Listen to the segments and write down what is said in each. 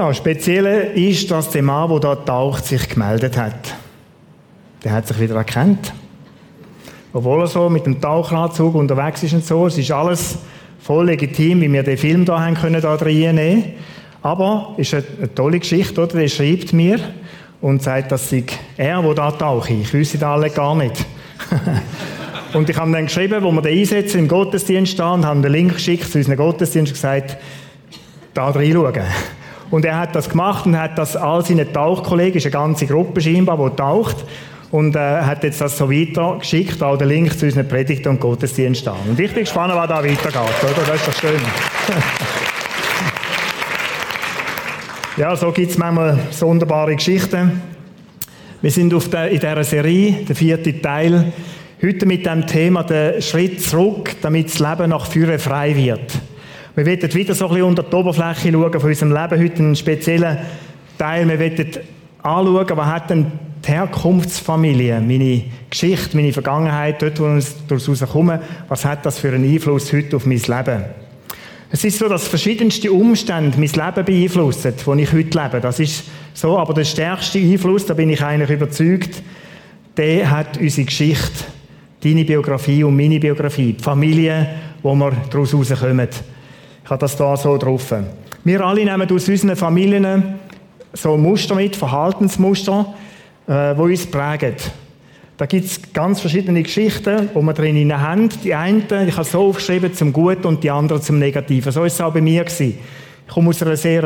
Ja, speziell ist, dass der Mann, der da taucht, sich gemeldet hat. Der hat sich wieder erkannt. Obwohl er so mit dem Taucheranzug unterwegs ist und so, es ist alles voll legitim, wie wir den Film da haben können, da reinnehmen. Aber es ist eine, eine, tolle Geschichte, oder? Der schreibt mir und sagt, dass ich er, der da tauche. Ich wüsste das alle gar nicht. und ich habe dann geschrieben, wo wir den einsetzen im Gottesdienst da und haben den Link geschickt zu unserem Gottesdienst und gesagt, da reinschauen. Und er hat das gemacht und hat das all seinen Tauchkollegen, ist eine ganze Gruppe scheinbar, die taucht, und äh, hat jetzt das so weiter geschickt, auch den Link zu unseren Predigten und Gottesdiensten an. Und ich bin gespannt, was da weitergeht, oder? Das ist doch schön. ja, so gibt es manchmal sonderbare Geschichten. Wir sind auf der, in dieser Serie, der vierte Teil, heute mit dem Thema der Schritt zurück, damit das Leben nach vorne frei wird. Wir werden wieder so ein bisschen unter die Oberfläche schauen von unserem Leben, heute einen speziellen Teil. Wir werden anschauen, was hat denn die Herkunftsfamilie, meine Geschichte, meine Vergangenheit, dort, wo wir daraus rauskommen, was hat das für einen Einfluss heute auf mein Leben? Es ist so, dass verschiedenste Umstände mein Leben beeinflussen, wo ich heute lebe. Das ist so, aber der stärkste Einfluss, da bin ich eigentlich überzeugt, der hat unsere Geschichte, deine Biografie und meine Biografie, die Familie, wo wir daraus rauskommen. Ich habe das da so drauf. Wir alle nehmen aus unseren Familien so Muster mit, Verhaltensmuster, äh, uns prägen. Da gibt es ganz verschiedene Geschichten, die wir drin haben. Die einen, ich habe so aufgeschrieben, zum Guten und die anderen zum Negativen. So ist es auch bei mir gewesen. Ich komme aus einer sehr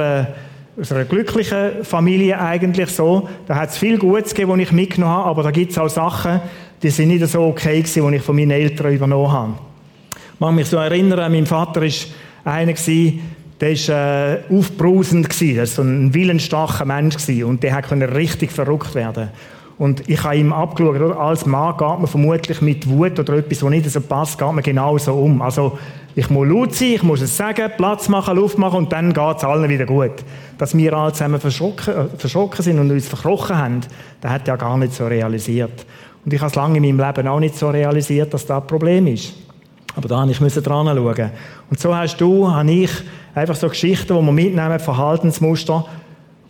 äh, aus einer glücklichen Familie eigentlich so. Da hat es viel Gutes gegeben, was ich mitgenommen habe, aber da gibt es auch Sachen, die sind nicht so okay gewesen, die ich von meinen Eltern übernommen habe. Ich mag mich so erinnern, mein Vater ist einer gewesen, der war äh, aufbrausend gewesen, das war so ein willensstarker Mensch gewesen, und der konnte richtig verrückt werden. Und ich habe ihm abgeschaut, oder? als Mann geht man vermutlich mit Wut oder etwas, was nicht so passt, geht man genauso um. Also ich muss laut sein, ich muss es sagen, Platz machen, Luft machen und dann geht es allen wieder gut. Dass wir alle zusammen verschrocken, äh, verschrocken sind und uns verkrochen haben, das hat er gar nicht so realisiert. Und ich habe es lange in meinem Leben auch nicht so realisiert, dass das ein Problem ist. Aber da musste ich dran schauen. Und so hast du, habe ich einfach so Geschichten, die wir mitnehmen, Verhaltensmuster,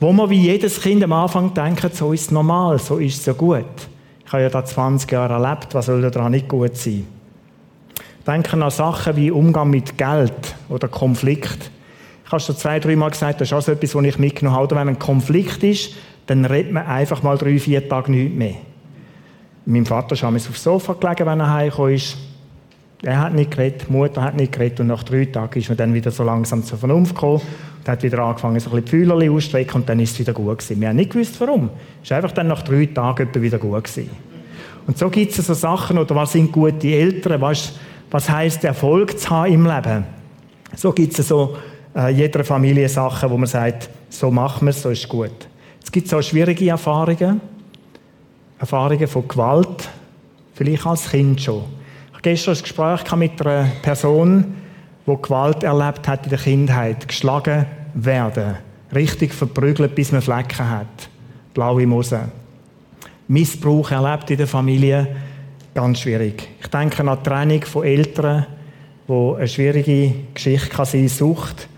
wo man wie jedes Kind am Anfang denkt, so ist es normal, so ist es ja gut. Ich habe ja da 20 Jahre erlebt, was soll daran nicht gut sein? Denken an Sachen wie Umgang mit Geld oder Konflikt. Ich habe schon zwei, drei Mal gesagt, das ist auch so etwas, was ich mitgenommen habe. Wenn ein Konflikt ist, dann redet man einfach mal drei, vier Tage nicht mehr. Mein Vater ist aufs Sofa gelegen, wenn er heimgekommen ist. Er hat nicht geredet, die Mutter hat nicht geredet und nach drei Tagen ist man dann wieder so langsam zur Vernunft gekommen und hat wieder angefangen, so ein bisschen die Fühler auszustrecken und dann ist es wieder gut gewesen. Wir haben nicht gewusst, warum. Es ist einfach dann nach drei Tagen wieder gut gewesen. Und so gibt es so Sachen, oder was sind gute Eltern, was, was heisst Erfolg zu haben im Leben. So gibt es so äh, jeder Familie Sachen, wo man sagt, so machen wir es, so ist gut. Es gibt so schwierige Erfahrungen, Erfahrungen von Gewalt, vielleicht als Kind schon gestern ein Gespräch mit einer Person, die Gewalt erlebt hat in der Kindheit, geschlagen werden, richtig verprügelt, bis man Flecken hat, blaue Mose. Missbrauch erlebt in der Familie, ganz schwierig. Ich denke an die Trennung von Eltern, wo eine schwierige Geschichte kann sein, Sucht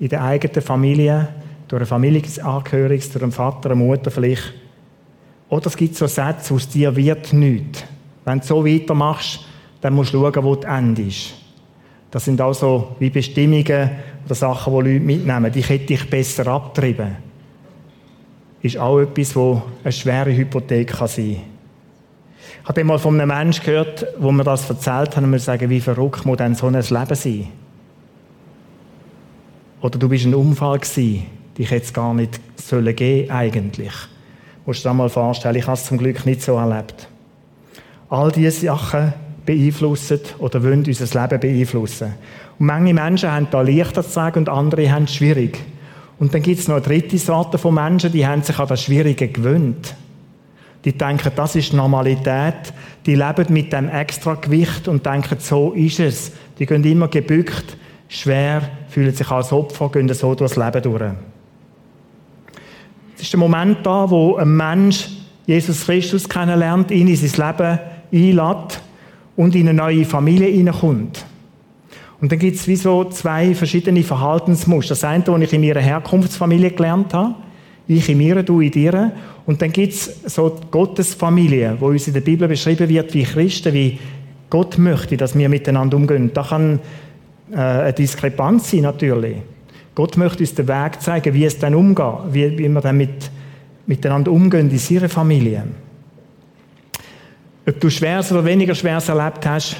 in der eigenen Familie, durch eine Familienangehörige, durch einen Vater, eine Mutter vielleicht. Oder es gibt so Sätze, aus dir wird nichts. Wenn du so weitermachst, dann musst du schauen, wo das Ende ist. Das sind also wie Bestimmungen oder Sachen, die Leute mitnehmen. Die hätte dich besser abtrieben. Ist auch etwas, wo eine schwere Hypothek sein kann. Ich habe mal von einem Menschen gehört, wo mir das erzählt hat, und mir sagen, wie verrückt muss denn so ein Leben sein? Oder du bist ein Unfall gewesen, dich es gar nicht sollen geben eigentlich. Du musst dir das mal vorstellen, ich habe es zum Glück nicht so erlebt. All diese Sachen beeinflussen oder wollen unser Leben beeinflussen. Und manche Menschen haben da leichter zu sagen und andere haben es schwierig. Und dann gibt es noch eine dritte Sorte von Menschen, die haben sich an das Schwierige gewöhnt. Die denken, das ist Normalität. Die leben mit dem Extragewicht und denken, so ist es. Die gehen immer gebückt, schwer, fühlen sich als Opfer, gehen so durchs Leben durch. Es ist der Moment da, wo ein Mensch Jesus Christus kennenlernt, ihn in sein Leben einlädt und in eine neue Familie hineinkommt. Und dann gibt es wie so zwei verschiedene Verhaltensmuster. Das eine, das ich in meiner Herkunftsfamilie gelernt habe, ich in mir, du in dir. Und dann gibt es so die Gottesfamilie, wo uns in der Bibel beschrieben wird, wie Christen, wie Gott möchte, dass wir miteinander umgehen. Da kann äh, eine Diskrepanz sein, natürlich. Gott möchte uns den Weg zeigen, wie es dann umgeht, wie, wie wir dann mit, miteinander umgehen in seiner Familie. Ob du schweres oder weniger schweres erlebt hast,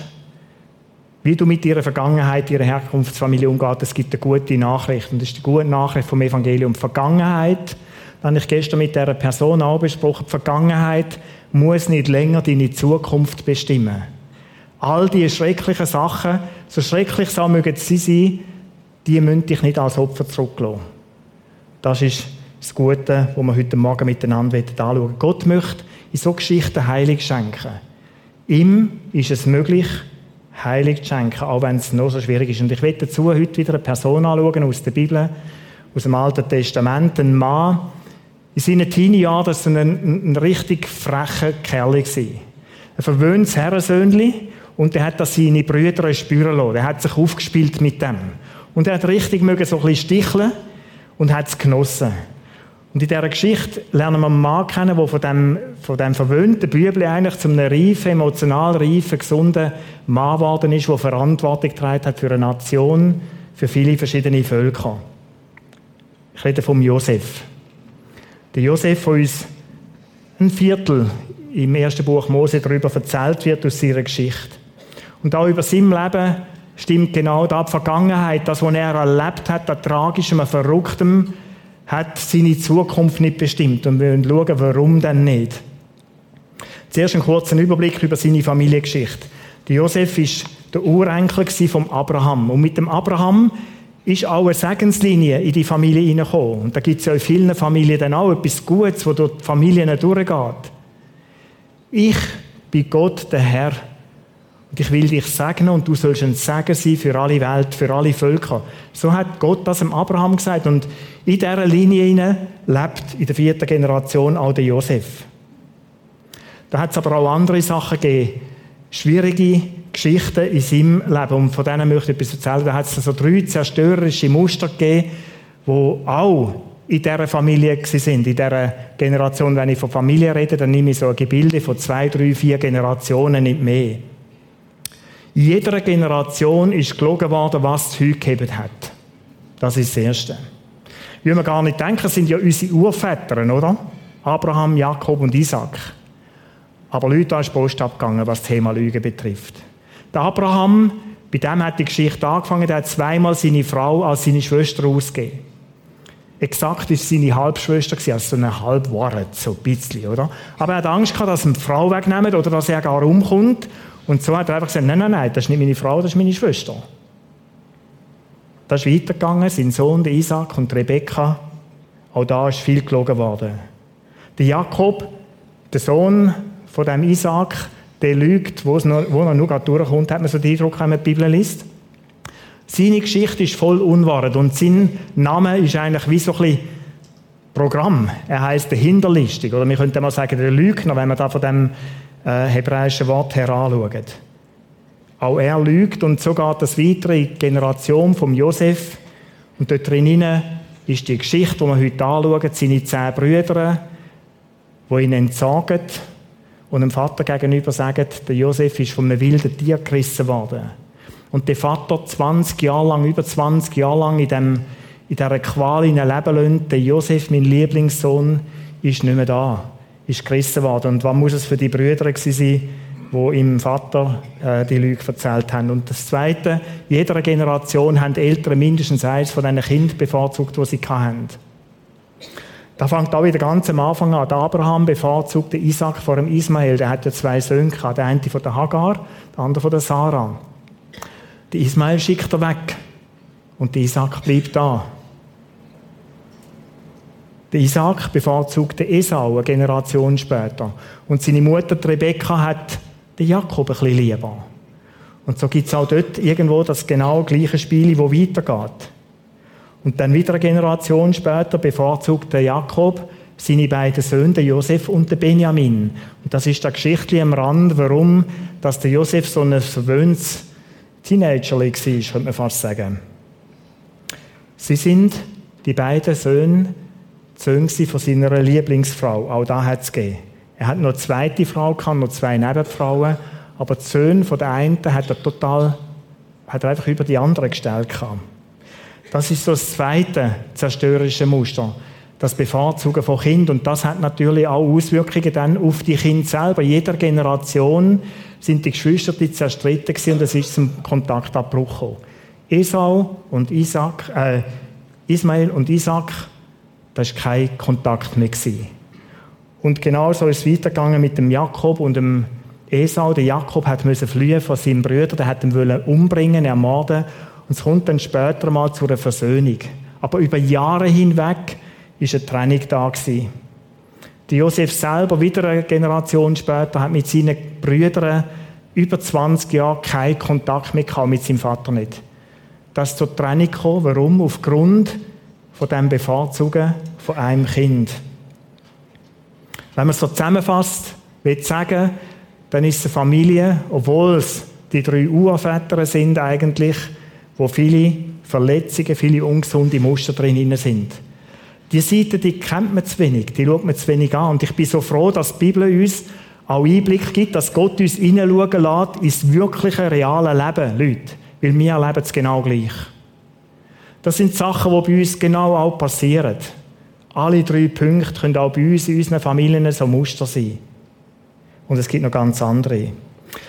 wie du mit ihrer Vergangenheit, ihrer Herkunftsfamilie umgehst, es gibt eine gute Nachricht. Und das ist die gute Nachricht vom Evangelium. Vergangenheit, das habe ich gestern mit dieser Person auch besprochen, die Vergangenheit muss nicht länger deine Zukunft bestimmen. All diese schrecklichen Sachen, so schrecklich sie mögen sie sein, die müssen dich nicht als Opfer zurücklassen. Das ist das Gute, was wir heute Morgen miteinander anschauen Gott möchte in so Geschichten Heilig schenken. Ihm ist es möglich, Heilig zu schenken, auch wenn es noch so schwierig ist. Und ich werde dazu heute wieder eine Person anschauen aus der Bibel, aus dem Alten Testament, ein Mann, in seinen Teenie-Jahren, war ein, ein, richtig frecher Kerl. Ein verwöhntes Herrensöhnchen und er hat das seine Brüder spüren lassen. Er hat sich aufgespielt mit dem. Und er hat richtig mögen so ein bisschen sticheln und hat es genossen. Und in dieser Geschichte lernen wir einen Mann kennen, der von dem, von dem verwöhnten Bübli eigentlich zu einem reifen, emotional reifen, gesunden Mann geworden ist, der Verantwortung getragen hat für eine Nation, für viele verschiedene Völker. Ich rede vom Josef. Der Josef, der uns ein Viertel im ersten Buch Mose darüber erzählt wird aus seiner Geschichte. Und auch über sein Leben stimmt genau da die Vergangenheit, das, was er erlebt hat, an tragischem, an verrücktem, hat seine Zukunft nicht bestimmt. Und wir wollen schauen, warum denn nicht. Zuerst einen kurzen Überblick über seine Familiengeschichte. Der Josef ist der Urenkel von Abraham. Und mit dem Abraham ist auch eine Segenslinie in die Familie hineingekommen. Und da gibt es ja in vielen Familien dann auch etwas Gutes, wo durch die Familien durchgeht. Ich bin Gott, der Herr, und ich will dich segnen und du sollst ein Segen sein für alle Welt, für alle Völker. So hat Gott das dem Abraham gesagt. Und in dieser Linie lebt in der vierten Generation auch der Josef. Da hat es aber auch andere Sachen gegeben. Schwierige Geschichten in seinem Leben. Und von denen möchte ich etwas erzählen. Da hat es so drei zerstörerische Muster gegeben, die auch in dieser Familie sind, in dieser Generation. Wenn ich von Familie rede, dann nehme ich so ein Gebilde von zwei, drei, vier Generationen, nicht mehr. Jeder Generation ist gelogen worden, was es heute gegeben hat. Das ist das Erste. Wie wir gar nicht denken, sind ja unsere Urväter, oder? Abraham, Jakob und Isaac. Aber Leute, da ist Post abgegangen, was das Thema Lüge betrifft. Der Abraham, bei dem hat die Geschichte angefangen, der hat zweimal seine Frau als seine Schwester ausgegeben. Exakt ist seine Halbschwester gewesen, also so eine Halbwahrheit, so ein bisschen, oder? Aber er hat Angst gehabt, dass ihm die Frau wegnehmen oder dass er gar umkommt und so hat er einfach gesagt, nein, nein, nein, das ist nicht meine Frau, das ist meine Schwester. Das ist weitergegangen, sein Sohn, Isaac und Rebekka. Auch da ist viel gelogen worden. Der Jakob, der Sohn von dem Isaac, der lügt, wo, es noch, wo er nur gerade durchkommt, hat man so den Eindruck, wenn man die Bibel liest. Seine Geschichte ist voll Unwahrheit und sein Name ist eigentlich wie so ein Programm. Er heißt der Hinterlistig oder wir könnten mal sagen der Lügner, wenn man da von dem äh, hebräischen Wort her anschauen. Auch er lügt und so geht das weiter in die Generation von Josef. Und dort drinnen ist die Geschichte, die wir heute anschauen, seine zehn Brüder, die ihn entsagen und dem Vater gegenüber sagen, der Josef ist von einem wilden Tier gerissen worden. Und der Vater 20 Jahre lang, über 20 Jahre lang in, dem, in dieser Qual in leben lassen, der Josef, mein Lieblingssohn, ist nicht mehr da ist gerissen worden. Und was muss es für die Brüder gewesen sein, die im Vater äh, die Lüge erzählt haben. Und das Zweite, in jeder Generation haben Eltern mindestens eins von diesen Kindern bevorzugt, die sie hatten. Da fängt auch wieder ganz am Anfang an. Der Abraham bevorzugte Isaac vor dem Ismael. Der hat ja zwei Söhne gehabt. Der eine von der Hagar, der andere von der Sarah. Der Ismael schickt er weg. Und der Isaac bleibt da. Der Isaac bevorzugte Esau eine Generation später. Und seine Mutter Rebekka hat den Jakob ein bisschen lieber. Und so gibt es auch dort irgendwo das genau gleiche Spiel, wo weitergeht. Und dann wieder eine Generation später bevorzugt der Jakob seine beiden Söhne, den Josef und den Benjamin. Und das ist der Geschichte am Rand, warum dass der Josef so ein verwöhntes Teenager war, könnte man fast sagen. Sie sind die beiden Söhne Söhne von seiner Lieblingsfrau. Auch da hat es gegeben. Er hat noch eine zweite Frau gehabt, noch zwei Nebenfrauen. Aber die Söhne von der einen hat er total, hat er einfach über die anderen gestellt gehabt. Das ist so das zweite zerstörerische Muster. Das Bevorzugen von Kind und das hat natürlich auch Auswirkungen dann auf die Kinder selber. Jeder Generation sind die Geschwister die zerstritten gewesen und es ist zum Kontaktabbruch gekommen. Esau und Isaac, äh, Ismael und Isaac da war kein Kontakt mehr. Gewesen. Und genau so ist es weitergegangen mit dem Jakob und dem Esau. Der Jakob hat müssen fliehen von seinem Bruder, der hat ihn umbringen, ermorden. Und es kommt dann später mal zu einer Versöhnung. Aber über Jahre hinweg ist eine Trennung da gewesen. Der Josef selber, wieder eine Generation später, hat mit seinen Brüdern über 20 Jahre keinen Kontakt mehr gehabt, mit seinem Vater nicht. Das ist zur Trennung gekommen. Warum? Aufgrund von dem Bevorzugen von einem Kind. Wenn man es so zusammenfasst, will ich sagen, dann ist es eine Familie, obwohl es die drei Urväter sind eigentlich, wo viele Verletzungen, viele ungesunde Muster drin sind. Die Seite, die kennt man zu wenig, die schaut man zu wenig an. Und ich bin so froh, dass die Bibel uns auch Einblick gibt, dass Gott uns hineinschauen lässt ins wirkliche, reale Leben, Leute. Weil wir erleben es genau gleich. Das sind Sachen, die bei uns genau auch passieren. Alle drei Punkte können auch bei uns in unseren Familien so Muster sein. Und es gibt noch ganz andere.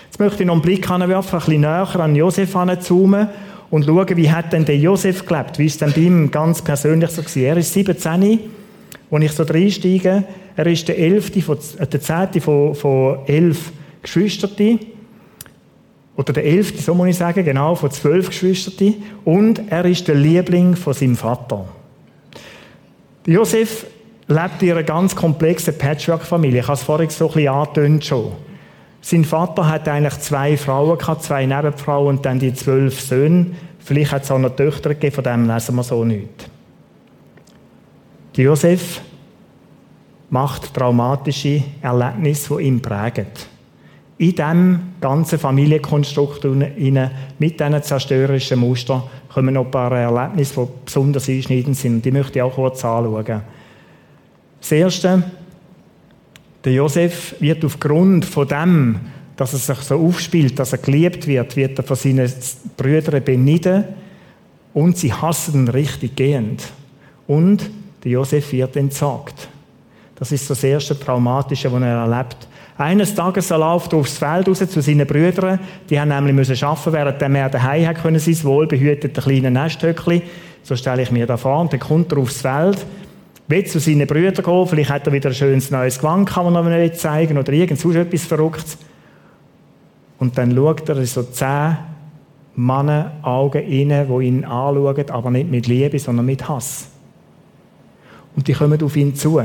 Jetzt möchte ich noch einen Blick anwerfen, ein bisschen näher an Josef heranzoomen und schauen, wie hat denn der Josef gelebt? Wie ist denn bei ihm ganz persönlich so gewesen? Er ist 17, als ich so reinsteige. Er ist der elfte, äh, der zehnte von, von elf Geschwistern oder der elfte, so muss ich sagen, genau, von zwölf Geschwistern. Und er ist der Liebling von seinem Vater. Josef lebt in einer ganz komplexen Patchwork-Familie. Ich habe es vorhin so ein bisschen angetönt schon. Sein Vater hat eigentlich zwei Frauen gehabt, zwei Nebenfrauen und dann die zwölf Söhne. Vielleicht hat es auch noch Töchter gegeben, von dem lesen wir so nichts. Josef macht traumatische Erlebnisse, die ihn prägen in diesem ganzen Familienkonstrukt mit diesen zerstörerischen Mustern kommen noch ein paar Erlebnisse, die besonders einschneidend sind. Und die möchte ich auch kurz anschauen. Das Erste, der Josef wird aufgrund von dem, dass er sich so aufspielt, dass er geliebt wird, wird er von seinen Brüdern beniden und sie hassen ihn richtig gehend. Und der Josef wird entsagt. Das ist das erste Traumatische, was er erlebt. Eines Tages er läuft er aufs Feld raus zu seinen Brüdern. Die haben nämlich müssen arbeiten, während er daheim hat können, sein wohlbehütete kleine Nesthöckli. So stelle ich mir da vor. Und dann kommt er aufs Feld, will zu seinen Brüdern gehen. Vielleicht hat er wieder ein schönes neues Gewand, kann man noch zeigen, oder irgend so etwas Verrücktes. Und dann schaut er so zehn Männer Augen rein, die ihn anschauen, aber nicht mit Liebe, sondern mit Hass. Und die kommen auf ihn zu.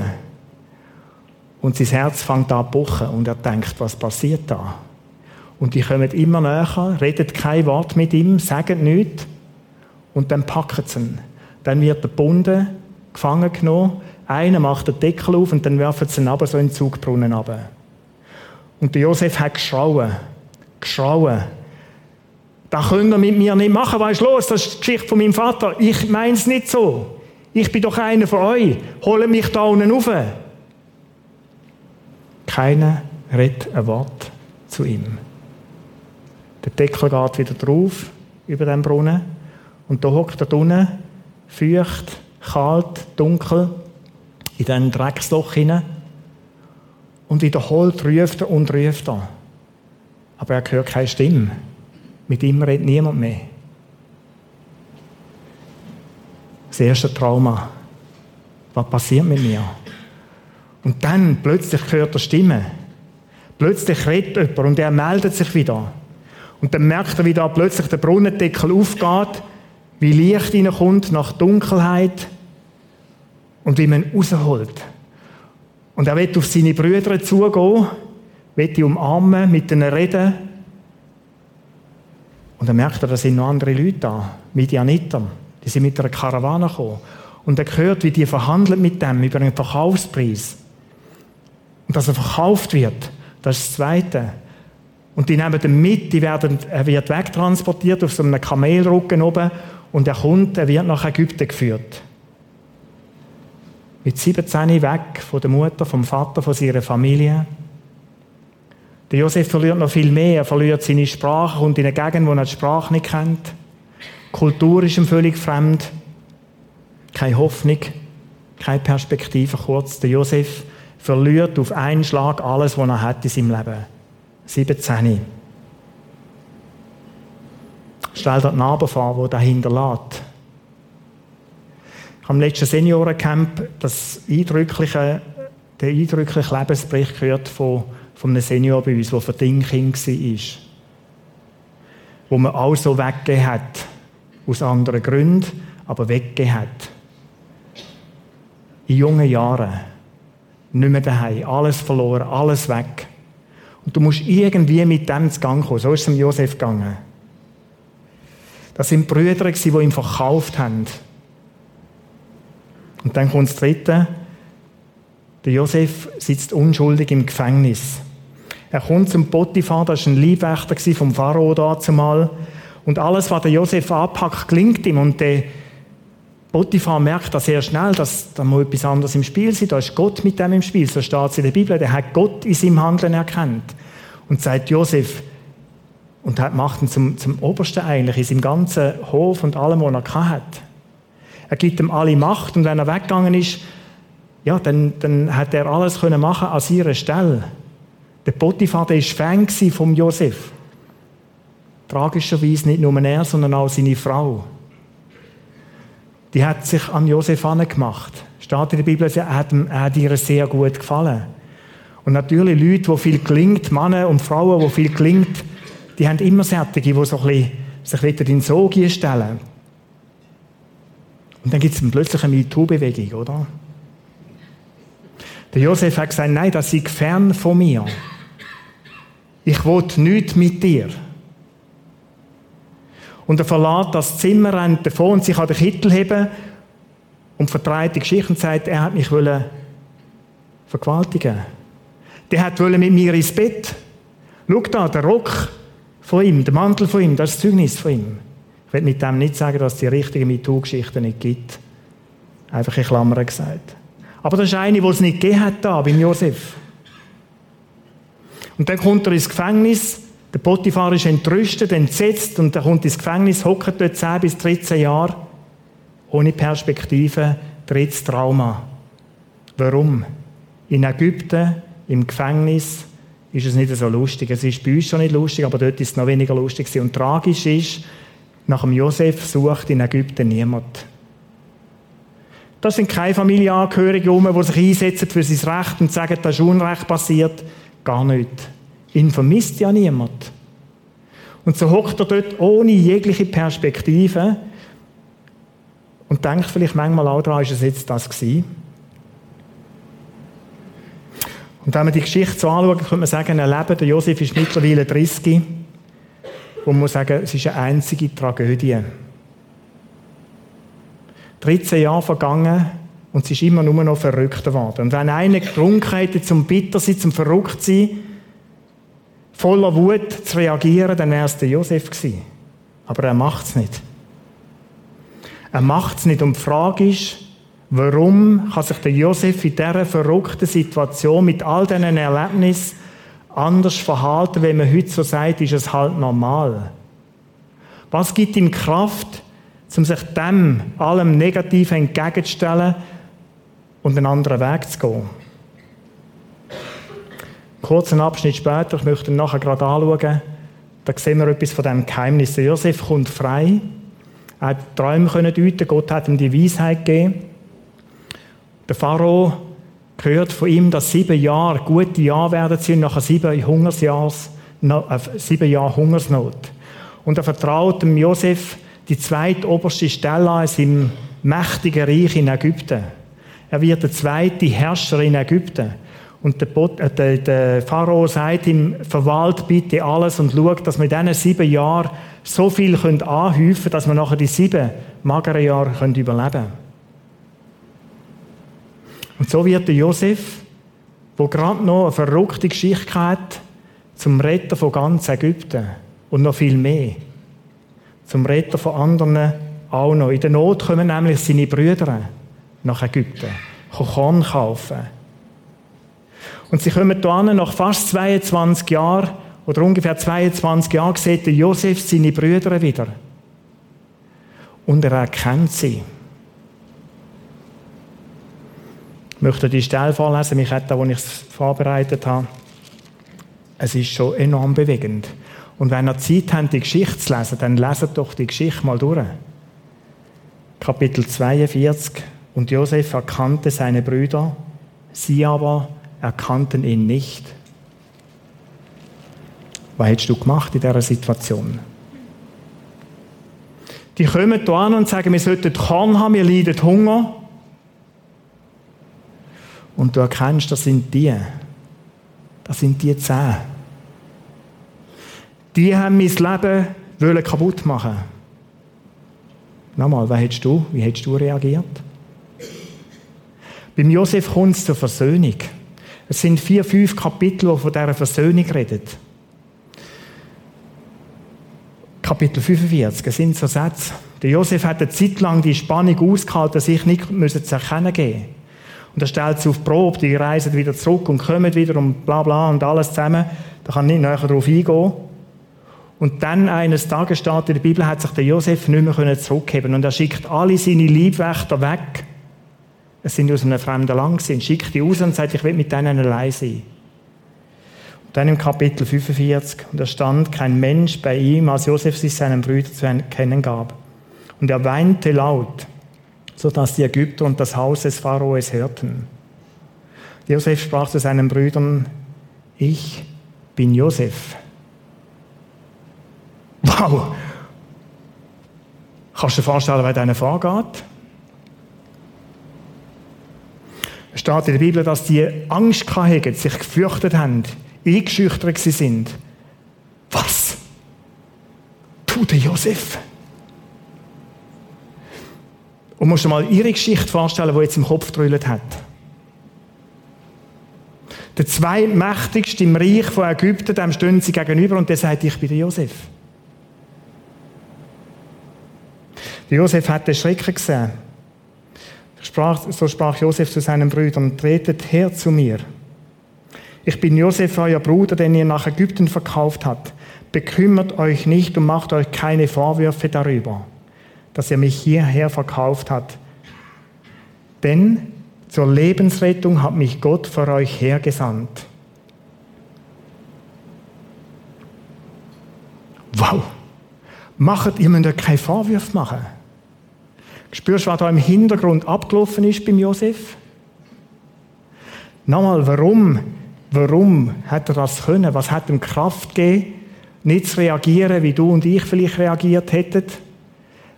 Und sein Herz fängt an zu pochen und er denkt, was passiert da? Und die kommen immer näher, reden kein Wort mit ihm, sagen nichts und dann packen sie ihn. Dann wird er gebunden, gefangen genommen, einer macht den Deckel auf und dann werfen sie ihn aber so in den Zugbrunnen runter. Und der Josef hat geschrauen, geschrauen. Das könnt ihr mit mir nicht machen, weißt du, los, das ist die Geschichte von meinem Vater. Ich mein's nicht so. Ich bin doch einer von euch. Holt mich da unten rauf. Keiner redet ein Wort zu ihm. Der Deckel geht wieder drauf über den Brunnen und da hockt er unten, feucht, kalt, dunkel, in diesen Drecksloch hinein und wiederholt ruft er und ruft er. Aber er hört keine Stimme. Mit ihm redet niemand mehr. Das erste Trauma. Was passiert mit mir? Und dann plötzlich hört er Stimme. Plötzlich redet jemand und er meldet sich wieder. Und dann merkt er, wie da plötzlich der Brunnendeckel aufgeht, wie Licht hineinkommt nach Dunkelheit und wie man ihn rausholt. Und er wird auf seine Brüder zugehen, wird die umarmen, mit ihnen reden. Und dann merkt er, da sind noch andere Leute da, Midianiter. Die sind mit einer Karawane gekommen. Und er hört, wie die verhandeln mit dem über einen Verkaufspreis. Und dass er verkauft wird, das ist das Zweite. Und die nehmen ihn mit, die werden, er wird wegtransportiert auf so einem Kamelrücken oben und er kommt, er wird nach Ägypten geführt. Mit 17 weg von der Mutter, vom Vater, von seiner Familie. Der Josef verliert noch viel mehr. Er verliert seine Sprache, und in eine Gegend, wo er die Sprache nicht kennt. Die Kultur ist ihm völlig fremd. Keine Hoffnung, keine Perspektive. Kurz, der Josef verliert auf einen Schlag alles, was er hat in seinem Leben. 17. Stell dir die Narbe vor, die dahinter lässt. Im letzten Seniorencamp das eindrückliche, den eindrücklichen Lebensbericht gehört von, von einem Senior bei uns, der Verdingkind war. Wo man auch so weggegeben hat. Aus anderen Gründen, aber weggegeben hat. In jungen Jahren. Nicht mehr daheim. Alles verloren, alles weg. Und du musst irgendwie mit dem zu Gang kommen. So ist es dem Josef gegangen. Das sind Brüder, die ihn verkauft haben. Und dann kommt das Dritte. Der Josef sitzt unschuldig im Gefängnis. Er kommt zum Potiphar, das war ein Leibwächter vom Pharao dazumal. Und alles, was der Josef anpackt, klingt ihm. Und der Potiphar merkt das sehr schnell, dass da muss etwas anderes im Spiel sein. Da ist Gott mit dem im Spiel. So steht es in der Bibel. Der hat Gott in seinem Handeln erkannt. Und sagt Josef, und hat, macht ihn zum, zum Obersten eigentlich in seinem ganzen Hof und allem, was er hat. Er gibt ihm alle Macht und wenn er weggegangen ist, ja, dann, dann hat er alles können machen an ihrer Stelle. Der Potiphar, der war Fan vom Josef. Tragischerweise nicht nur er, sondern auch seine Frau die hat sich an Josef angemacht. Steht in der Bibel, er hat, er hat ihr sehr gut gefallen. Und natürlich Leute, wo viel klingt, Männer und Frauen, wo viel klingt, die haben immer Sättige, die so ein bisschen, sich wieder in Sog stellen. Und dann gibt es plötzlich eine MeToo-Bewegung, oder? Der Josef hat gesagt, nein, das ist fern von mir. Ich will nichts mit dir. Und er verlässt das Zimmer, rennt davon und sich an den Kittel heben und vertreibt die Geschichte und sagt, er hat mich wollen vergewaltigen. Der hat wollen mit mir ins Bett. Schau da, der Rock von ihm, der Mantel von ihm, das ist das Zeugnis von ihm. Ich will mit dem nicht sagen, dass es die richtigen MeToo-Geschichten nicht gibt. Einfach in Klammern gesagt. Aber das ist eine, die es nicht gegeben hat da, beim Josef. Und dann kommt er ins Gefängnis der Potiphar ist entrüstet, entsetzt und er kommt ins Gefängnis, hockt dort 10 bis 13 Jahre, ohne Perspektive, drittes Trauma. Warum? In Ägypten, im Gefängnis, ist es nicht so lustig. Es ist bei uns schon nicht lustig, aber dort ist es noch weniger lustig. Und tragisch ist, nach dem Josef sucht in Ägypten niemand. Das sind keine Familienangehörige, die sich einsetzen für sein Recht und sagen, da ist Unrecht passiert. Gar nicht. Ihn vermisst ja niemand. Und so hockt er dort ohne jegliche Perspektive und denkt vielleicht manchmal auch daran, ist es jetzt das gewesen? Und wenn man die Geschichte so anschaut, könnte man sagen, er lebt, der Josef ist mittlerweile 30, wo man muss sagen, es ist eine einzige Tragödie. 13 Jahre vergangen und es ist immer nur noch verrückt geworden. Und wenn einer getrunken hätte zum bitter sein, zum verrückt sein, voller Wut zu reagieren, dann wäre es der Josef gewesen. Aber er macht es nicht. Er macht es nicht. Und die Frage ist, warum kann sich der Josef in dieser verrückten Situation mit all diesen Erlebnissen anders verhalten, wenn man heute so sagt, ist es halt normal. Was gibt ihm Kraft, um sich dem allem Negativen entgegenzustellen und einen anderen Weg zu gehen? Kurzen Abschnitt später, ich möchte ihn nachher gerade anschauen, da sehen wir etwas von dem Geheimnis. Josef kommt frei. Er hat Träume können deuten, Gott hat ihm die Weisheit gegeben. Der Pharao gehört von ihm, dass sieben Jahre gute Jahre werden sind, nachher sieben Hungersjahrs, äh, sieben Jahre Hungersnot. Und er vertraut dem Josef die zweitoberste Stelle an in seinem mächtigen Reich in Ägypten. Er wird der zweite Herrscher in Ägypten. Und der, äh, der, der Pharao sagt ihm, verwalt bitte alles und schaut, dass wir in diesen sieben Jahren so viel anhäufen können, dass wir nachher die sieben mageren Jahre können überleben können. Und so wird der Josef, wo gerade noch eine verrückte Geschichte hat, zum Retter von ganz Ägypten und noch viel mehr. Zum Retter von anderen auch noch. In der Not kommen nämlich seine Brüder nach Ägypten, Korn kaufen. Und sie kommen hier nach fast 22 Jahren, oder ungefähr 22 Jahren, sieht Josef seine Brüder wieder. Und er erkennt sie. Ich möchte die Stelle vorlesen, mich hat da, wo ich es vorbereitet habe. Es ist schon enorm bewegend. Und wenn ihr Zeit habt, die Geschichte zu lesen, dann leset doch die Geschichte mal durch. Kapitel 42. Und Josef erkannte seine Brüder, sie aber erkannten ihn nicht. Was hättest du gemacht in dieser Situation? Die kommen hier an und sagen, wir sollten Korn haben, wir leiden Hunger. Und du erkennst, das sind die. Das sind die zehn. Die haben mein Leben wollen kaputt machen. Nochmal, was hättest du? Wie hättest du reagiert? Beim Josef kommt es zur Versöhnung. Es sind vier, fünf Kapitel, die von dieser Versöhnung reden. Kapitel 45, es sind so Sätze. Der Josef hat eine Zeit lang die Spannung ausgehalten, sich nicht zu erkennen geben. Und er stellt sie auf Probe, die reisen wieder zurück und kommen wieder und bla bla und alles zusammen. Da kann ich nicht näher darauf eingehen. Und dann eines Tages steht in der Bibel, hat sich der Josef nicht mehr zurückheben und er schickt alle seine Liebwächter weg. Es sind aus einem fremden Land gewesen, schickt die raus und sagt, ich will mit denen allein sein. Und dann im Kapitel 45, und da stand kein Mensch bei ihm, als Josef sich seinen Brüdern zu erkennen gab. Und er weinte laut sodass die Ägypter und das Haus des Pharaos hörten. Josef sprach zu seinen Brüdern, ich bin Josef. Wow! Kannst du dir vorstellen, wer deine vorgeht? Es steht in der Bibel, dass die Angst hatten, sich gefürchtet haben, eingeschüchtert sind. Was? Tut der Josef? Und musst dir mal ihre Geschichte vorstellen, die jetzt im Kopf drüllt hat. Der zweitmächtigste im Reich von Ägypten, dem stehen sie gegenüber und der sagt, ich bin der Josef. Der Josef hat den Schrecken gesehen. So sprach Josef zu seinen Brüdern, tretet her zu mir. Ich bin Josef, euer Bruder, den ihr nach Ägypten verkauft habt. Bekümmert euch nicht und macht euch keine Vorwürfe darüber dass er mich hierher verkauft hat. Denn zur Lebensrettung hat mich Gott vor euch hergesandt. Wow! Macht ihr müsst keinen Vorwurf machen. Spürst du, was da im Hintergrund abgelaufen ist beim Josef? Nochmal, warum? Warum hat er das können? Was hat ihm Kraft gegeben, nicht zu reagieren, wie du und ich vielleicht reagiert hätten?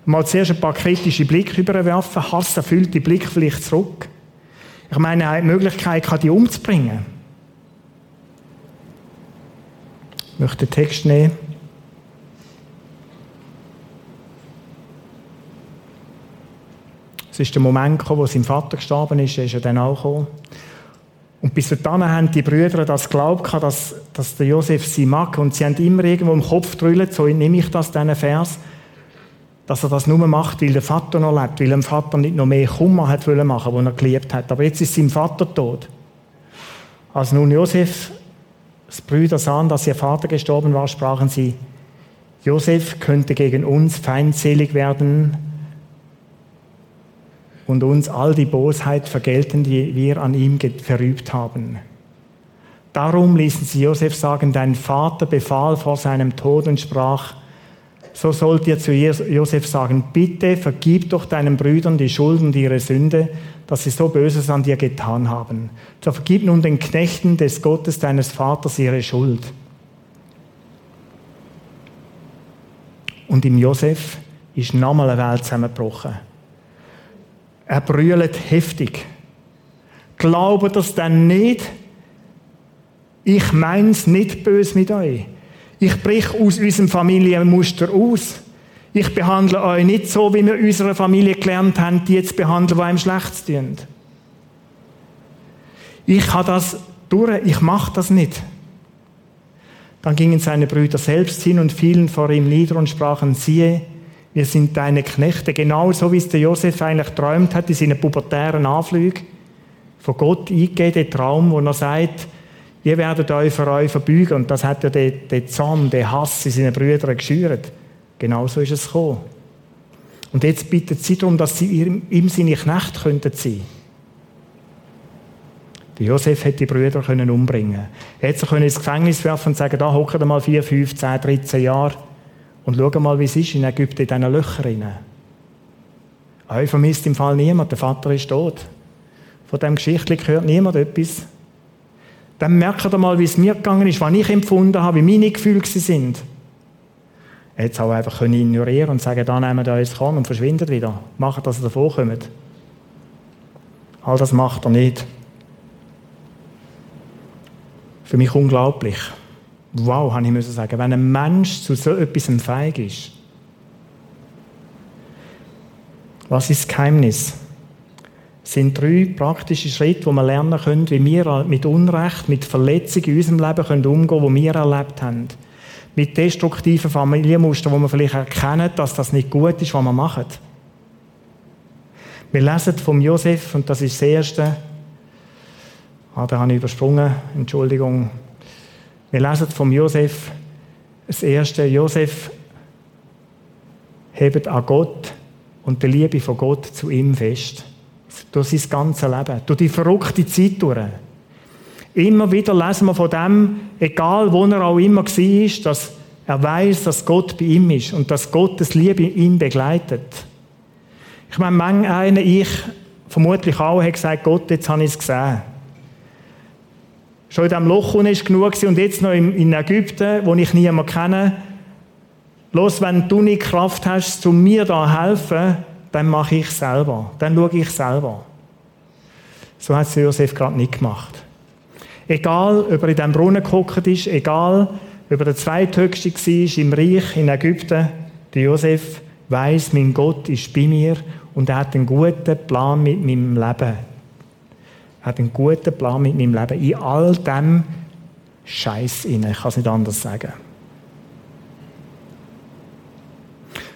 mal zuerst ein paar kritische Blicke überwerfen, hasserfüllte Blick vielleicht zurück. Ich meine, er hat die Möglichkeit, die umzubringen. Ich möchte den Text nehmen. Es ist der Moment gekommen, wo sein Vater gestorben ist, er ist ja dann auch gekommen. Und bis dahin haben die Brüder das geglaubt, dass, dass der Josef sie mag. Und sie haben immer irgendwo im Kopf drüllt, so nehme ich das, diesen Vers dass er das nur macht, weil der Vater noch lebt, weil dem Vater nicht noch mehr Kummer hat wollen machen, wo er geliebt hat. Aber jetzt ist sein Vater tot. Als nun Josef das Brüder sahen, dass ihr Vater gestorben war, sprachen sie, Josef könnte gegen uns feindselig werden und uns all die Bosheit vergelten, die wir an ihm verübt haben. Darum ließen sie Josef sagen, dein Vater befahl vor seinem Tod und sprach, so sollt ihr zu Josef sagen, bitte vergib doch deinen Brüdern die Schulden und ihre Sünde, dass sie so Böses an dir getan haben. So vergib nun den Knechten des Gottes deines Vaters ihre Schuld. Und im Josef ist nochmal eine Welt zusammengebrochen. Er brüllt heftig. Glaube das denn nicht? Ich mein's nicht böse mit euch. Ich brich aus unserem Familienmuster aus. Ich behandle euch nicht so, wie wir unsere Familie gelernt haben, die jetzt behandeln, die einem schlecht tun. Ich habe das durch, ich mache das nicht. Dann gingen seine Brüder selbst hin und fielen vor ihm nieder und sprachen, siehe, wir sind deine Knechte. Genau so, wie es der Josef eigentlich träumt hat in seinen pubertären Anflügen. Von Gott eingegeben, den Traum, wo er sagt, ihr werdet euch für euch verbeugen. Und das hat ja der, der Zorn, der Hass in seinen Brüdern geschürt. Genau so ist es gekommen. Und jetzt bittet sie darum, dass sie ihm seine Knechte könnten sein. Der Josef hätte die Brüder können umbringen. Er hätte sie ins Gefängnis werfen und sagen, da hocken mal 4, 5, 10, 13 Jahre und schau mal, wie es ist in Ägypten, in diesen Löchern. Euch vermisst im Fall niemand, der Vater ist tot. Von dem Geschichtli hört niemand etwas. Dann merkt ihr mal, wie es mir gegangen ist, was ich empfunden habe, wie meine Gefühle sind. Es auch einfach ignorieren und sagen, da nehmen wir uns Korn und verschwindet wieder. Machen, dass er davor kommt. All das macht er nicht. Für mich unglaublich. Wow, habe ich müssen sagen. Wenn ein Mensch zu so etwas feig ist. Was ist das Geheimnis? Es sind drei praktische Schritte, die wir lernen können, wie wir mit Unrecht, mit Verletzungen in unserem Leben können umgehen können, die wir erlebt haben. Mit destruktiven Familienmustern, wo wir vielleicht erkennen, dass das nicht gut ist, was wir machen. Wir lesen vom Josef, und das ist das Erste. Ah, da habe ich übersprungen, Entschuldigung. Wir lesen vom Josef, das erste, Josef hebt an Gott und die Liebe von Gott zu ihm fest. Durch sein ganzes Leben, durch die verrückte Zeit durch. Immer wieder lesen wir von dem, egal wo er auch immer war, dass er weiß, dass Gott bei ihm ist und dass Gottes Liebe ihn begleitet. Ich meine, manch einer, ich vermutlich auch, hat gesagt, Gott, jetzt habe ich es gesehen schon in diesem Loch war genug und jetzt noch in Ägypten, wo ich niemanden kenne. Los, wenn du nicht Kraft hast, um mir da helfen, dann mache ich selber. Dann schaue ich selber. So hat es Josef gerade nicht gemacht. Egal, ob er in diesem Brunnen gehockt ist, egal, ob er der Zweithöchste war im Reich in Ägypten, der Josef weiß, mein Gott ist bei mir und er hat einen guten Plan mit meinem Leben hat einen guten Plan mit meinem Leben. In all dem Scheiß inne. Ich kann es nicht anders sagen.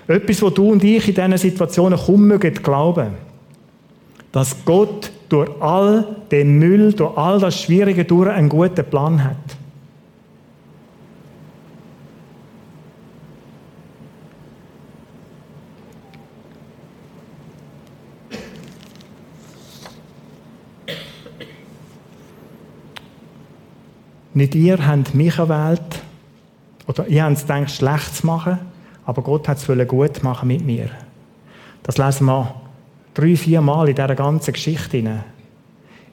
Etwas, wo du und ich in diesen Situationen kaum mögen glauben. Dass Gott durch all den Müll, durch all das Schwierige durch einen guten Plan hat. Nicht ihr habt mich erwählt, oder ihr habt es gedacht, schlecht zu machen, aber Gott hat es gut machen mit mir. Das lesen wir drei, vier Mal in dieser ganzen Geschichte.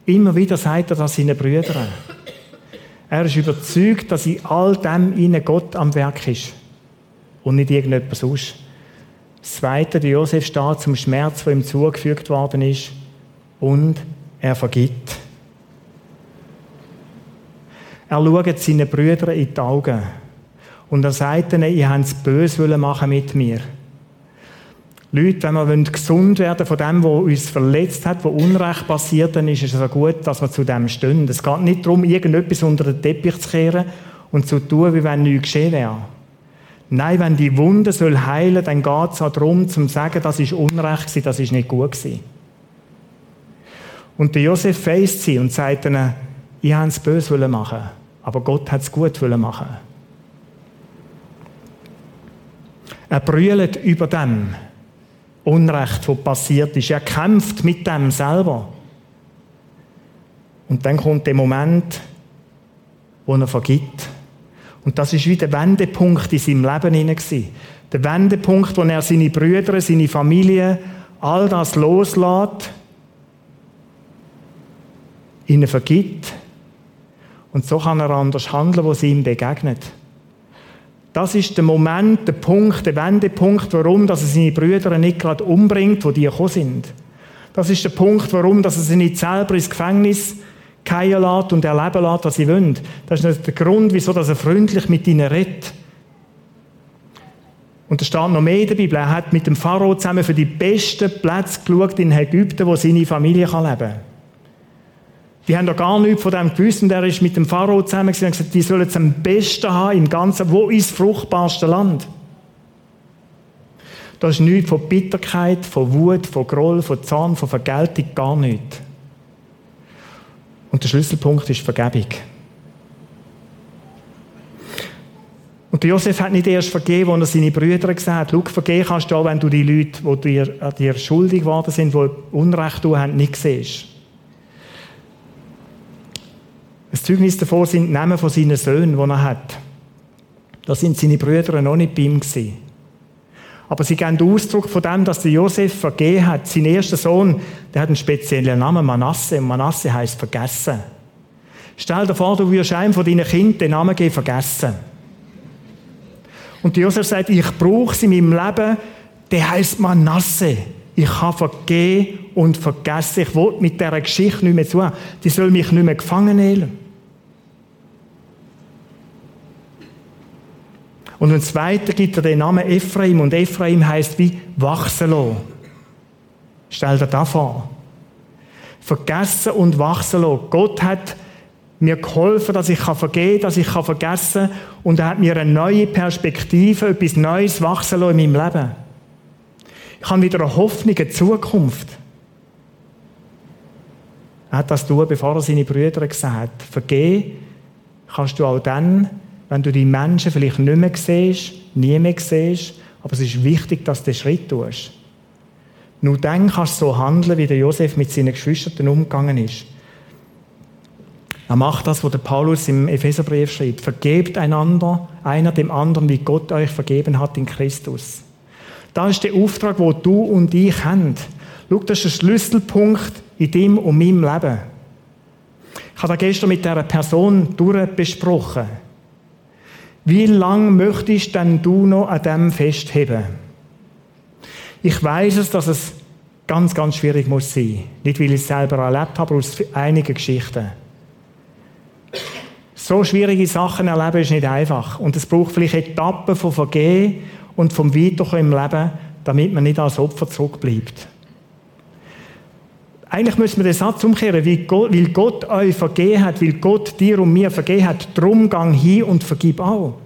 Immer wieder sagt er das seinen Brüdern. Er ist überzeugt, dass in all dem ihnen Gott am Werk ist und nicht irgendjemand sonst. Das Zweite, der Josef steht zum Schmerz, der ihm zugefügt worden ist und er vergibt. Er schaut seinen Brüdern in die Augen. Und er sagt ihnen, ihr habt es böse machen mit mir. Leute, wenn wir gesund werden von dem, was uns verletzt hat, was Unrecht passiert, dann ist es so gut, dass wir zu dem stehen. Es geht nicht darum, irgendetwas unter den Teppich zu kehren und zu tun, wie wenn nichts geschehen wäre. Nein, wenn die Wunde soll heilen, dann geht es auch darum, zu sagen, das ist Unrecht das ist nicht gut gewesen. Und der Josef feist sie und sagt ihnen, ihr habt es böse machen aber Gott hat es gut machen. Er brüllt über dem Unrecht, das passiert ist. Er kämpft mit dem selber. Und dann kommt der Moment, wo er vergibt. Und das ist wie der Wendepunkt in seinem Leben hinein. Der Wendepunkt, wo er seine Brüder, seine Familie, all das loslässt, ihnen vergibt und so kann er anders handeln, wo sie ihm begegnet. Das ist der Moment, der Punkt, der Wendepunkt, warum dass er seine Brüder nicht gerade umbringt, wo die gekommen sind. Das ist der Punkt, warum dass er sie nicht selber ins Gefängnis fallen lässt und erleben lässt, was sie wollen. Das ist der Grund, wieso dass er freundlich mit ihnen redet. Und da steht noch mehr in der Bibel. Er hat mit dem Pharao zusammen für die besten Plätze geschaut in Ägypten, wo seine Familie leben kann. Die haben doch gar nichts von dem gewusst und er ist mit dem Pharao zusammen und gesagt, die sollen es am besten haben im Ganzen. Wo ist das fruchtbarste Land? Da ist nichts von Bitterkeit, von Wut, von Groll, von Zorn, von Vergeltung, gar nichts. Und der Schlüsselpunkt ist Vergebung. Und Josef hat nicht erst vergeben, als er seine Brüder gesagt hat, schau, vergeben kannst du auch, wenn du die Leute, die dir, dir schuldig geworden sind, die Unrecht tun haben, nicht siehst. Ein Zeugnis davor sind die Namen von seinen Söhnen, die er hat. Da sind seine Brüder noch nicht bei ihm gewesen. Aber sie geben den Ausdruck von dem, dass der Josef vergeben hat. Sein erster Sohn, der hat einen speziellen Namen, Manasse. Und Manasse heißt vergessen. Stell dir vor, du würdest einem von deinen Kindern den Namen geben, vergessen. Und Josef sagt, ich brauche sie in meinem Leben, der heißt Manasse. Ich habe vergeben und vergessen. Ich will mit dieser Geschichte nicht mehr zu. Die soll mich nicht mehr gefangen nehmen. Und ein zweiter gibt er den Namen Ephraim. Und Ephraim heißt wie wachsen lassen. Stell dir das vor. Vergessen und wachsen lassen. Gott hat mir geholfen, dass ich vergeben kann, dass ich vergessen kann. Und er hat mir eine neue Perspektive, etwas Neues wachsen lassen in meinem Leben. Ich habe wieder eine Hoffnung, eine Zukunft. Er hat das tun, bevor er seine Brüder gesagt hat. Vergehen kannst du auch dann, wenn du die Menschen vielleicht nicht mehr siehst, nie mehr siehst, aber es ist wichtig, dass du den Schritt tust. Nur dann kannst du so handeln, wie der Josef mit seinen Geschwistern umgegangen ist. Er macht das, was der Paulus im Epheserbrief schreibt. Vergebt einander, einer dem anderen, wie Gott euch vergeben hat in Christus. Da ist der Auftrag, wo du und ich haben. Schau, das ist der Schlüsselpunkt in deinem und meinem Leben. Ich habe da gestern mit dieser Person durchbesprochen. Wie lange möchtest denn du noch an dem festheben? Ich weiß es, dass es ganz, ganz schwierig muss sein. Nicht, weil ich es selber erlebt habe, aber aus einigen Geschichten. So schwierige Sachen erleben ist nicht einfach. Und es braucht vielleicht Etappen von Vergehen und vom Weiterkommen im Leben, damit man nicht als Opfer zurückbleibt. Eigentlich müssen wir den Satz umkehren, weil Gott, euch vergeben hat, weil Gott dir und mir vergeben hat, drum gang hin und vergib auch.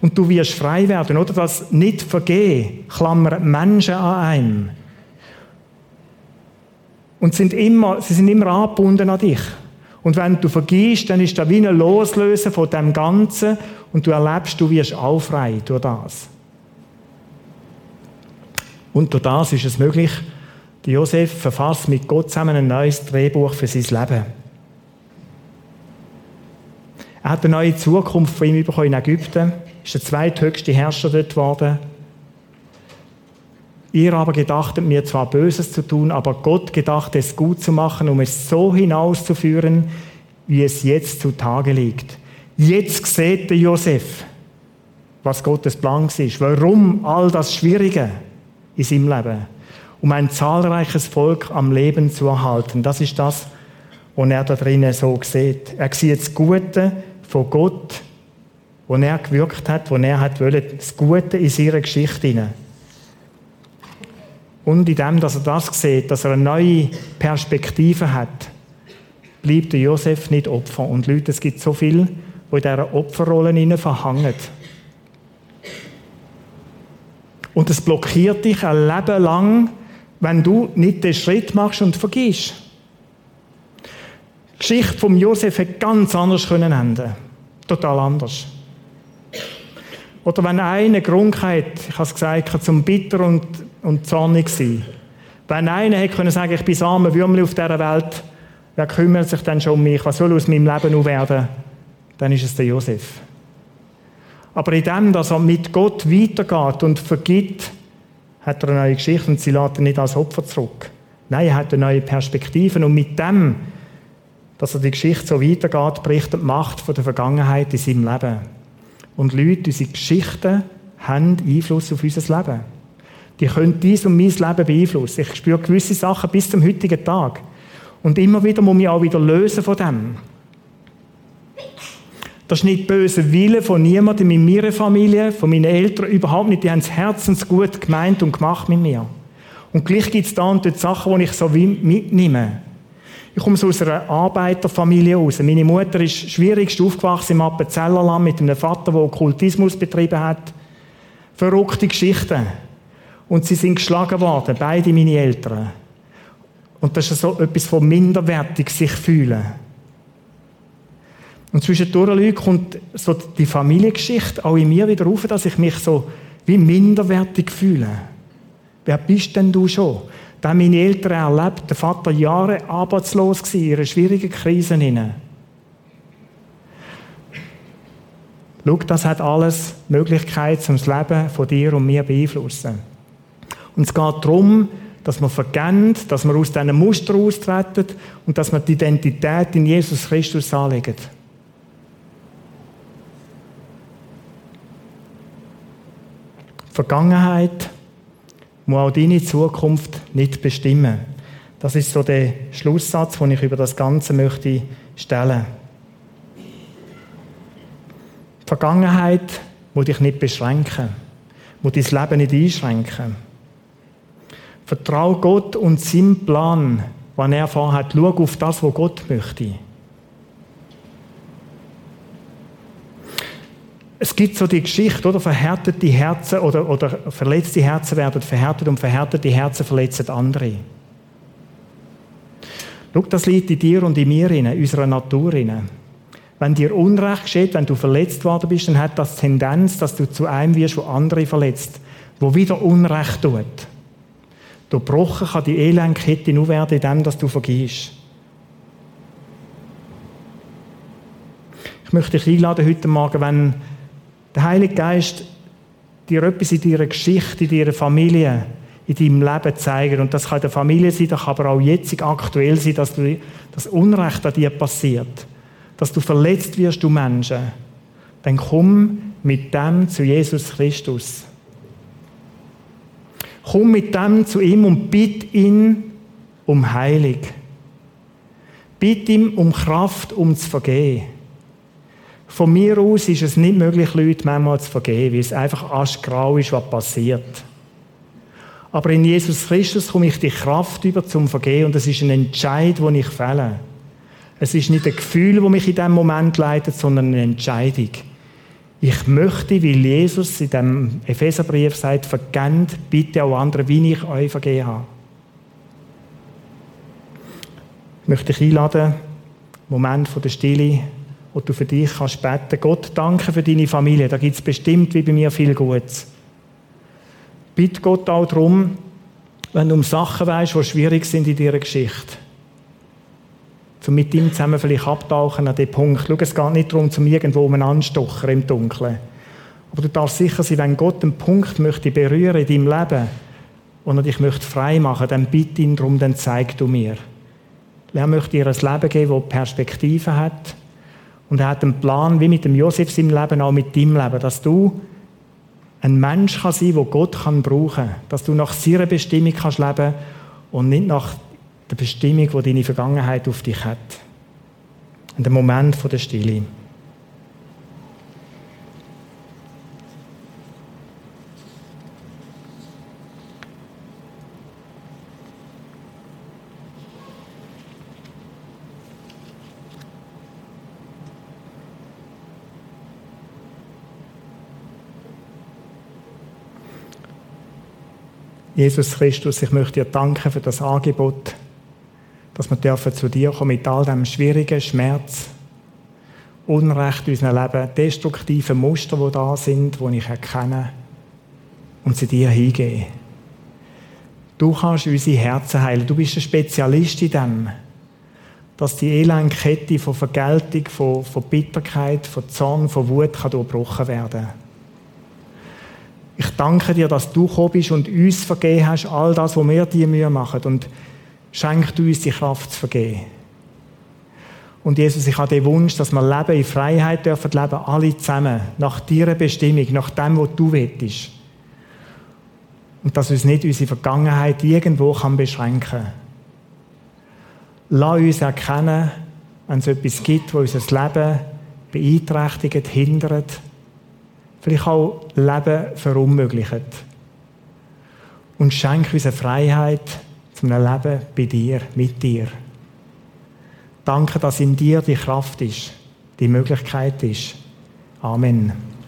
Und du wirst frei werden, oder? Das nicht vergehen klammert Menschen an einem. Und sind immer, sie sind immer angebunden an dich. Und wenn du vergisst, dann ist da wie ein Loslösen von dem Ganzen und du erlebst, du wirst auch frei durch das. Und durch das ist es möglich, Josef verfasst mit Gott zusammen ein neues Drehbuch für sein Leben. Er hat eine neue Zukunft von ihm bekommen in Ägypten, ist der zweithöchste Herrscher dort geworden. Ihr aber gedachtet mir zwar Böses zu tun, aber Gott gedacht es gut zu machen, um es so hinauszuführen, wie es jetzt zutage liegt. Jetzt sieht der Josef, was Gottes Plan ist, warum all das Schwierige in seinem Leben, um ein zahlreiches Volk am Leben zu erhalten. Das ist das, was er da drinnen so sieht. Er sieht das Gute von Gott, wo er gewirkt hat, wo er hat wollen, das Gute in seiner Geschichte hinein. Und in dem, dass er das sieht, dass er eine neue Perspektive hat, bleibt der Josef nicht Opfer. Und Leute, es gibt so viel, wo in dieser Opferrolle verhangen. Und es blockiert dich ein Leben lang, wenn du nicht den Schritt machst und vergisst. Die Geschichte von Josef hätte ganz anders können enden. Total anders. Oder wenn eine Krankheit, ich habe es gesagt, zum Bitter und und zornig sein. Wenn einer hätte können sagen, ich bin arme Würmli auf dieser Welt, wer kümmert sich denn schon um mich? Was soll aus meinem Leben noch werden? Dann ist es der Josef. Aber in dem, dass er mit Gott weitergeht und vergibt, hat er eine neue Geschichte und sie lädt ihn nicht als Opfer zurück. Nein, er hat eine neue Perspektive und mit dem, dass er die Geschichte so weitergeht, bricht die Macht von der Vergangenheit in seinem Leben. Und Leute, unsere Geschichten haben Einfluss auf unser Leben. Die können dies und mein Leben beeinflussen. Ich spüre gewisse Sachen bis zum heutigen Tag. Und immer wieder muss ich auch wieder lösen von dem. Das ist nicht böse Wille von niemandem in meiner Familie, von meinen Eltern, überhaupt nicht. Die haben es herzensgut gemeint und gemacht mit mir. Und gleich gibt es da und dort Sachen, die ich so mitnehme. Ich komme aus einer Arbeiterfamilie raus. Meine Mutter ist schwierigst aufgewachsen im Appenzellerland mit einem Vater, der Okkultismus betrieben hat. Verrückte Geschichten. Und sie sind geschlagen worden, beide meine Eltern. Und das ist so etwas von minderwertig sich fühlen. Und zwischendurch kommt so die Familiengeschichte auch in mir wieder auf, dass ich mich so wie minderwertig fühle. Wer bist denn du schon? Da meine Eltern erlebt, der Vater Jahre arbeitslos war, in einer schwierigen Krise. Schau, das hat alles Möglichkeit, um das Leben von dir und mir beeinflussen. Und es geht darum, dass wir vergehen, dass wir aus diesen Mustern austreten und dass wir die Identität in Jesus Christus Vergangenheit muss auch deine Zukunft nicht bestimmen. Das ist so der Schlusssatz, den ich über das Ganze möchte stellen. Vergangenheit muss dich nicht beschränken, muss dein Leben nicht einschränken. Vertraue Gott und seinem Plan, wann er vorhat. Schau auf das, was Gott möchte. Es gibt so die Geschichte, oder? Verhärtete Herzen oder, oder verletzte Herzen werden verhärtet und verhärtete Herzen verletzen andere. Schau, das liegt in dir und in mir, in unserer Natur. Wenn dir Unrecht geschieht, wenn du verletzt worden bist, dann hat das Tendenz, dass du zu einem wirst, wo andere verletzt, wo wieder Unrecht tut. Durchbrochen kann die Elendkette nur werden, indem dass du vergisst. Ich möchte dich einladen heute Morgen, wenn der Heilige Geist dir etwas in deiner Geschichte, in deiner Familie, in deinem Leben zeigen. Und das kann der Familie sein, das kann aber auch jetzt aktuell sein, dass du, das Unrecht an dir passiert. Dass du verletzt wirst, du Menschen. Dann komm mit dem zu Jesus Christus. Komm mit dem zu ihm und bitt ihn um Heilig. Bitt ihm um Kraft, um zu vergehen. Von mir aus ist es nicht möglich, Leute manchmal zu vergeben, weil es einfach aschgrau ist, was passiert. Aber in Jesus Christus komme ich die Kraft über zum Vergehen und es ist ein Entscheid, den ich fälle. Es ist nicht ein Gefühl, das mich in diesem Moment leitet, sondern eine Entscheidung. Ich möchte, weil Jesus in dem Epheserbrief sagt, vergebt bitte auch andere, wie ich euch vergeben habe. Ich möchte dich einladen, Moment von der Stille, wo du für dich kannst beten. Gott, danke für deine Familie. Da gibt es bestimmt wie bei mir viel Gutes. Bitte Gott auch darum, wenn du um Sachen weißt, die schwierig sind in deiner Geschichte. Um mit ihm zusammen vielleicht abtauchen an den Punkt. Schau, es geht nicht darum, zum irgendwo um anstochen im Dunkeln. Aber du darfst sicher sein, wenn Gott einen Punkt möchte berühren in deinem Leben und er dich möchte frei machen, dann bitte ihn darum, dann zeig du mir. Er möchte dir ein Leben geben, das Perspektive hat, und er hat einen Plan, wie mit dem Josef im Leben, auch mit deinem Leben, dass du ein Mensch kann sein, wo Gott kann brauchen, dass du nach seiner Bestimmung kannst leben und nicht nach der Bestimmung, die deine Vergangenheit auf dich hat. In dem Moment der Stille. Jesus Christus, ich möchte dir danken für das Angebot, dass wir dürfen zu dir kommen mit all dem schwierigen Schmerz, Unrecht in unserem Leben, destruktiven Muster, die da sind, die ich erkenne und sie dir hingeben. Du kannst unsere Herzen heilen. Du bist ein Spezialist in dem, dass die Elendkette von Vergeltung, von, von Bitterkeit, von Zorn, von Wut kann durchbrochen werden kann. Ich danke dir, dass du gekommen bist und uns vergeben hast, all das, was wir dir Mühe machen. Und schenk du uns die Kraft zu vergeben. Und Jesus, ich habe den Wunsch, dass wir leben in Freiheit dürfen leben, alle zusammen, nach deiner Bestimmung, nach dem, was du willst. Und dass uns nicht unsere Vergangenheit irgendwo kann beschränken kann. Lass uns erkennen, wenn es etwas gibt, wo unser Leben beeinträchtigt, hindert, vielleicht auch Leben verunmöglicht. Und schenk uns eine Freiheit zum Leben bei dir, mit dir. Danke, dass in dir die Kraft ist, die Möglichkeit ist. Amen.